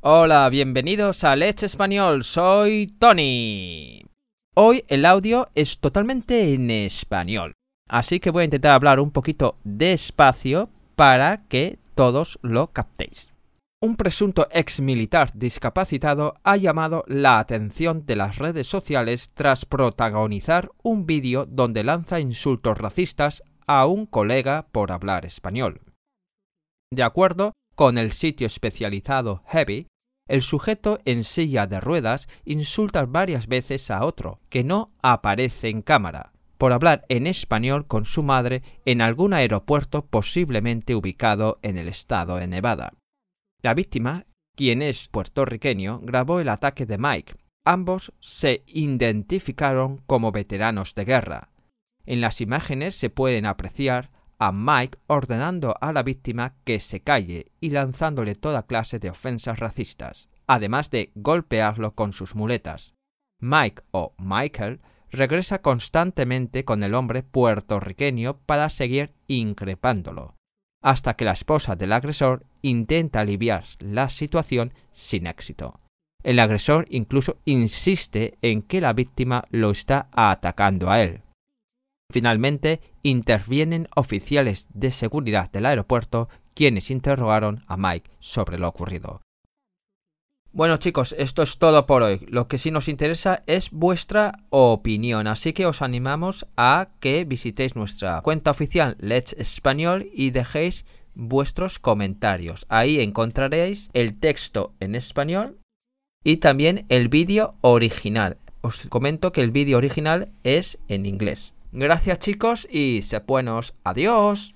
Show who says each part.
Speaker 1: Hola, bienvenidos a Let's Español, soy Tony. Hoy el audio es totalmente en español, así que voy a intentar hablar un poquito despacio para que todos lo captéis. Un presunto ex militar discapacitado ha llamado la atención de las redes sociales tras protagonizar un vídeo donde lanza insultos racistas a un colega por hablar español. De acuerdo con el sitio especializado Heavy, el sujeto en silla de ruedas insulta varias veces a otro, que no aparece en cámara, por hablar en español con su madre en algún aeropuerto posiblemente ubicado en el estado de Nevada. La víctima, quien es puertorriqueño, grabó el ataque de Mike. Ambos se identificaron como veteranos de guerra. En las imágenes se pueden apreciar a Mike ordenando a la víctima que se calle y lanzándole toda clase de ofensas racistas, además de golpearlo con sus muletas. Mike o Michael regresa constantemente con el hombre puertorriqueño para seguir increpándolo, hasta que la esposa del agresor intenta aliviar la situación sin éxito. El agresor incluso insiste en que la víctima lo está atacando a él. Finalmente, intervienen oficiales de seguridad del aeropuerto quienes interrogaron a Mike sobre lo ocurrido. Bueno chicos, esto es todo por hoy. Lo que sí nos interesa es vuestra opinión, así que os animamos a que visitéis nuestra cuenta oficial Let's Español y dejéis vuestros comentarios. Ahí encontraréis el texto en español y también el vídeo original. Os comento que el vídeo original es en inglés. Gracias chicos y se buenos. Adiós.